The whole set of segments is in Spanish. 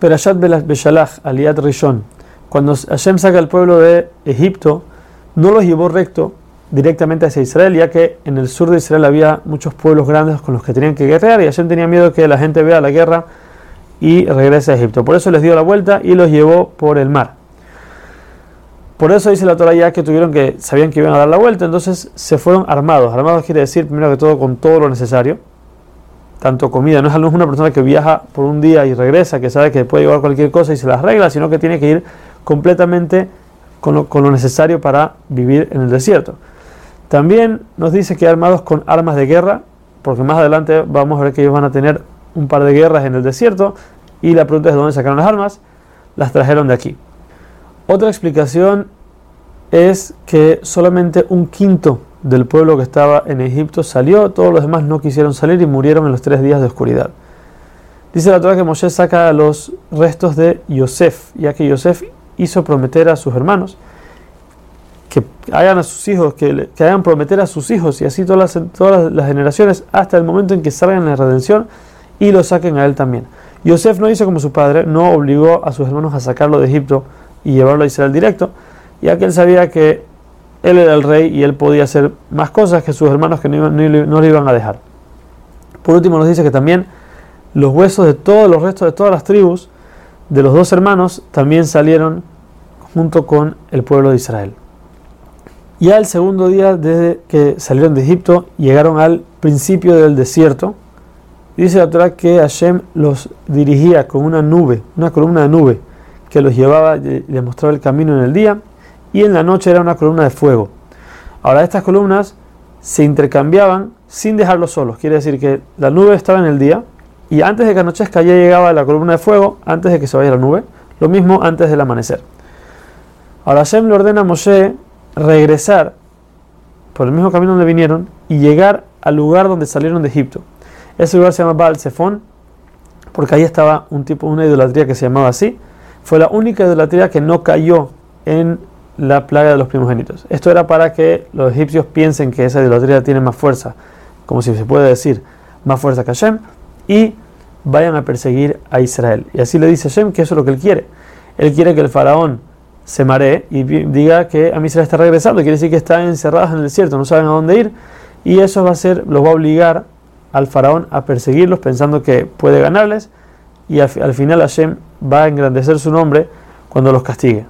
Perashat Beshalach, Aliat Rishon, cuando Hashem saca al pueblo de Egipto, no los llevó recto directamente hacia Israel, ya que en el sur de Israel había muchos pueblos grandes con los que tenían que guerrear y Hashem tenía miedo que la gente vea la guerra y regrese a Egipto. Por eso les dio la vuelta y los llevó por el mar. Por eso dice la Torah ya que tuvieron que, sabían que iban a dar la vuelta, entonces se fueron armados. Armados quiere decir, primero que todo, con todo lo necesario, tanto comida. No es una persona que viaja por un día y regresa, que sabe que puede llevar cualquier cosa y se las arregla, sino que tiene que ir completamente con lo, necesario para vivir en el desierto. También nos dice que armados con armas de guerra, porque más adelante vamos a ver que ellos van a tener un par de guerras en el desierto, y la pregunta es de dónde sacaron las armas. Las trajeron de aquí. Otra explicación es que solamente un quinto del pueblo que estaba en Egipto salió, todos los demás no quisieron salir y murieron en los tres días de oscuridad. Dice la Torah que Moshe saca los restos de Yosef, ya que Yosef hizo prometer a sus hermanos que hagan a sus hijos, que, hagan prometer a sus hijos y así todas las, todas las generaciones hasta el momento en que salgan la redención y lo saquen a él también. Yosef no hizo como su padre, no obligó a sus hermanos a sacarlo de Egipto, y llevarlo a Israel directo, ya que él sabía que él era el rey y él podía hacer más cosas que sus hermanos que no, no, le iban a dejar. Por último nos dice que también los huesos de todos los restos de todas las tribus de los dos hermanos también salieron junto con el pueblo de Israel. Ya el segundo día desde que salieron de Egipto llegaron al principio del desierto. Dice la Torah que Hashem los dirigía con una nube, una columna de nube que los llevaba y les mostraba el camino en el día, y en la noche era una columna de fuego. Ahora estas columnas se intercambiaban sin dejarlos solos, quiere decir que la nube estaba en el día, y antes de que anochezca ya llegaba la columna de fuego, antes de que se vaya la nube, lo mismo antes del amanecer. Ahora Hashem le ordena a Moshe regresar por el mismo camino donde vinieron y llegar al lugar donde salieron de Egipto. Ese lugar se llama Baal porque ahí estaba un tipo, una idolatría que se llamaba así, fue la única idolatría que no cayó en la plaga de los primogénitos. Esto era para que los egipcios piensen que esa idolatría tiene más fuerza, como si se puede decir, más fuerza que Hashem, y vayan a perseguir a Israel. Y así le dice Hashem que eso es lo que él quiere. Él quiere que el faraón se maree y diga que a Israel está regresando, quiere decir que están encerrados en el desierto, no saben a dónde ir, y eso va a ser, los va a obligar al faraón a perseguirlos pensando que puede ganarles, y al, al final Hashem va a engrandecer su nombre cuando los castigue.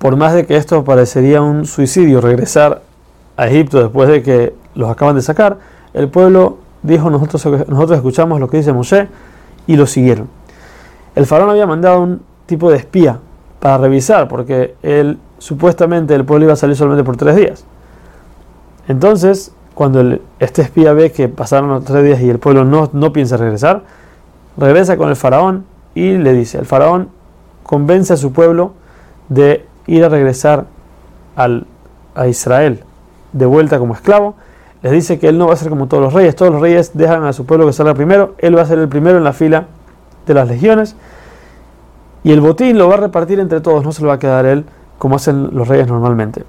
Por más de que esto parecería un suicidio, regresar a Egipto después de que los acaban de sacar, el pueblo dijo, nosotros, nosotros escuchamos lo que dice Moshe y lo siguieron. El faraón había mandado un tipo de espía para revisar, porque él, supuestamente el pueblo iba a salir solamente por tres días. Entonces, cuando este espía ve que pasaron los tres días y el pueblo no, no piensa regresar, regresa con el faraón y le dice, el faraón convence a su pueblo de ir a regresar al, a Israel de vuelta como esclavo, les dice que él no va a ser como todos los reyes, todos los reyes dejan a su pueblo que salga primero, él va a ser el primero en la fila de las legiones. Y el botín lo va a repartir entre todos, no se lo va a quedar él como hacen los reyes normalmente.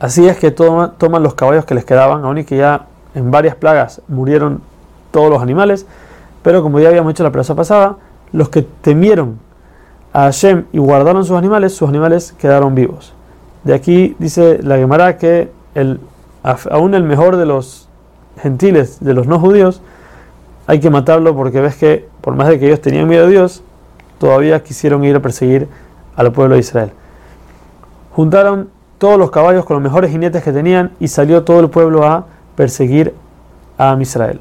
Así es que toman los caballos que les quedaban, aun y que ya en varias plagas murieron todos los animales, pero como ya habíamos hecho la plaza pasada, los que temieron a Hashem y guardaron sus animales, sus animales quedaron vivos. De aquí dice la Gemara que aún el mejor de los gentiles, de los no judíos, hay que matarlo porque ves que por más de que ellos tenían miedo a Dios, todavía quisieron ir a perseguir al pueblo de Israel. Juntaron todos los caballos con los mejores jinetes que tenían y salió todo el pueblo a perseguir a Israel.